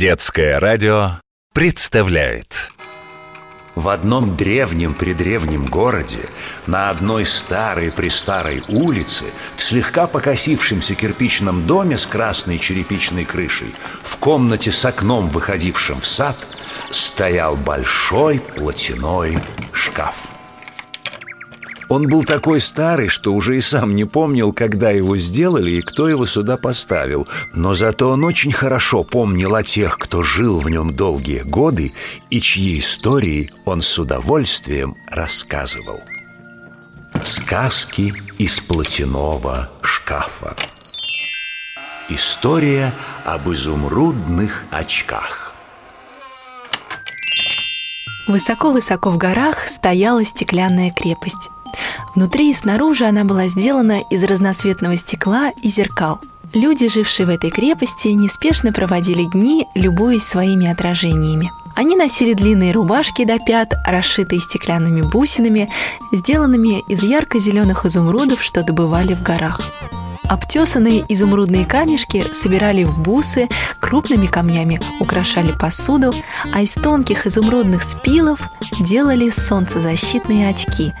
Детское радио представляет. В одном древнем-предревнем городе На одной старой-престарой улице В слегка покосившемся кирпичном доме С красной черепичной крышей В комнате с окном, выходившим в сад Стоял большой платяной шкаф он был такой старый, что уже и сам не помнил, когда его сделали и кто его сюда поставил. Но зато он очень хорошо помнил о тех, кто жил в нем долгие годы и чьи истории он с удовольствием рассказывал. Сказки из платяного шкафа. История об изумрудных очках. Высоко-высоко в горах стояла стеклянная крепость. Внутри и снаружи она была сделана из разноцветного стекла и зеркал. Люди, жившие в этой крепости, неспешно проводили дни, любуясь своими отражениями. Они носили длинные рубашки до пят, расшитые стеклянными бусинами, сделанными из ярко-зеленых изумрудов, что добывали в горах. Обтесанные изумрудные камешки собирали в бусы, крупными камнями украшали посуду, а из тонких изумрудных спилов делали солнцезащитные очки,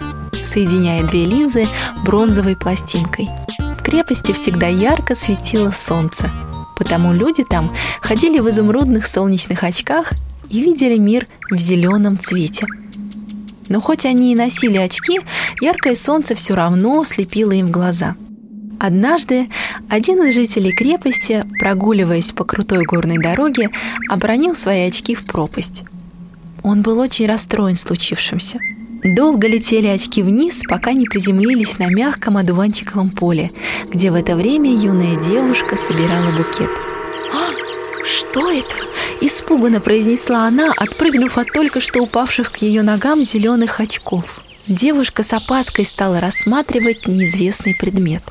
соединяя две линзы бронзовой пластинкой. В крепости всегда ярко светило солнце, потому люди там ходили в изумрудных солнечных очках и видели мир в зеленом цвете. Но хоть они и носили очки, яркое солнце все равно слепило им глаза. Однажды один из жителей крепости, прогуливаясь по крутой горной дороге, обронил свои очки в пропасть. Он был очень расстроен случившимся – Долго летели очки вниз, пока не приземлились на мягком одуванчиковом поле, где в это время юная девушка собирала букет. «А, что это?» – испуганно произнесла она, отпрыгнув от только что упавших к ее ногам зеленых очков. Девушка с опаской стала рассматривать неизвестный предмет.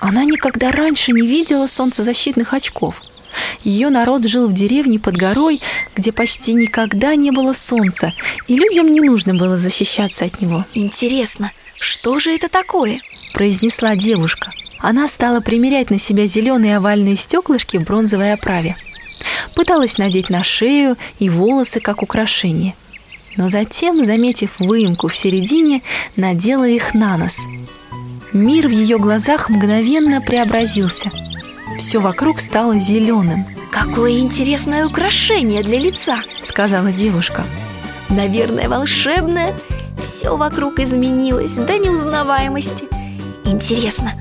Она никогда раньше не видела солнцезащитных очков – ее народ жил в деревне под горой, где почти никогда не было солнца, и людям не нужно было защищаться от него. Интересно, что же это такое? произнесла девушка. Она стала примерять на себя зеленые овальные стеклышки в бронзовой оправе. Пыталась надеть на шею и волосы как украшение. Но затем, заметив выемку в середине, надела их на нос. Мир в ее глазах мгновенно преобразился – все вокруг стало зеленым. Какое интересное украшение для лица, сказала девушка. Наверное, волшебное. Все вокруг изменилось до неузнаваемости. Интересно,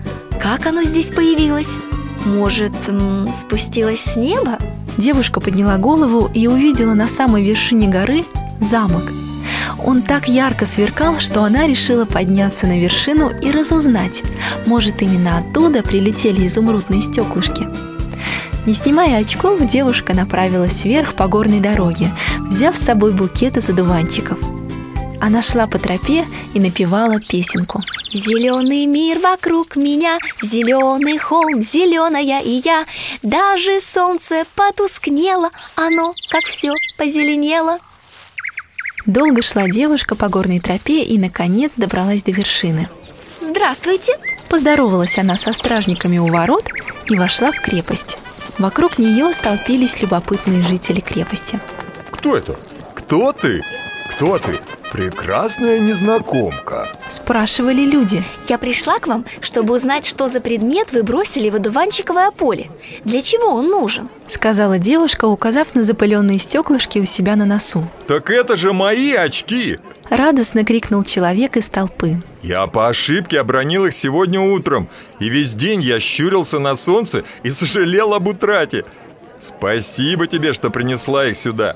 как оно здесь появилось? Может, спустилось с неба? Девушка подняла голову и увидела на самой вершине горы замок – он так ярко сверкал, что она решила подняться на вершину и разузнать, может, именно оттуда прилетели изумрудные стеклышки. Не снимая очков, девушка направилась вверх по горной дороге, взяв с собой букет из одуванчиков. Она шла по тропе и напевала песенку. Зеленый мир вокруг меня, зеленый холм, зеленая и я. Даже солнце потускнело, оно, как все, позеленело. Долго шла девушка по горной тропе и, наконец, добралась до вершины. «Здравствуйте!» Поздоровалась она со стражниками у ворот и вошла в крепость. Вокруг нее столпились любопытные жители крепости. «Кто это? Кто ты? Кто ты? Прекрасная незнакомка Спрашивали люди. Я пришла к вам, чтобы узнать, что за предмет вы бросили в одуванчиковое поле. Для чего он нужен? Сказала девушка, указав на запыленные стеклышки у себя на носу. Так это же мои очки! Радостно крикнул человек из толпы. Я по ошибке обронил их сегодня утром. И весь день я щурился на солнце и сожалел об утрате. Спасибо тебе, что принесла их сюда.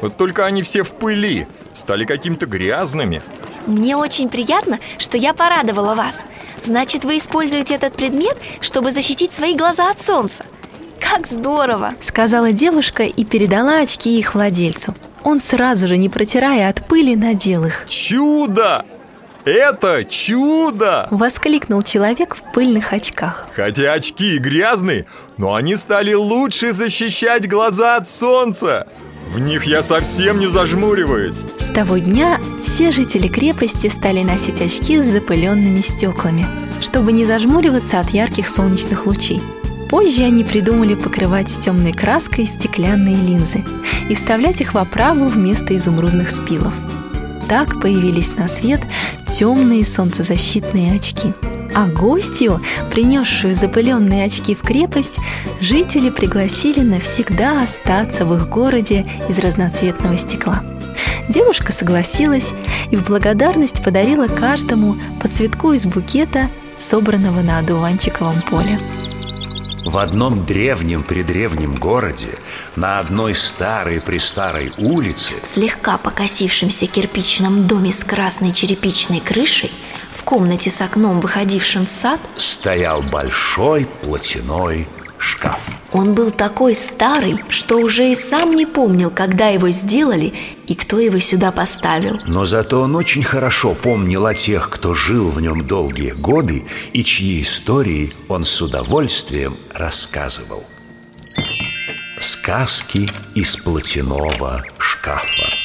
Вот только они все в пыли стали какими-то грязными Мне очень приятно, что я порадовала вас Значит, вы используете этот предмет, чтобы защитить свои глаза от солнца Как здорово! Сказала девушка и передала очки их владельцу Он сразу же, не протирая от пыли, надел их Чудо! Это чудо! Воскликнул человек в пыльных очках Хотя очки грязные, но они стали лучше защищать глаза от солнца в них я совсем не зажмуриваюсь С того дня все жители крепости стали носить очки с запыленными стеклами, чтобы не зажмуриваться от ярких солнечных лучей. Позже они придумали покрывать темной краской стеклянные линзы и вставлять их в оправу вместо изумрудных спилов. Так появились на свет темные солнцезащитные очки. А гостью, принесшую запыленные очки в крепость, жители пригласили навсегда остаться в их городе из разноцветного стекла. Девушка согласилась и в благодарность подарила каждому по цветку из букета, собранного на одуванчиковом поле. В одном древнем-предревнем городе, на одной старой-престарой улице В слегка покосившемся кирпичном доме с красной черепичной крышей В комнате с окном, выходившим в сад Стоял большой платяной шкаф. Он был такой старый, что уже и сам не помнил, когда его сделали и кто его сюда поставил. Но зато он очень хорошо помнил о тех, кто жил в нем долгие годы И чьи истории он с удовольствием рассказывал. Сказки из платяного шкафа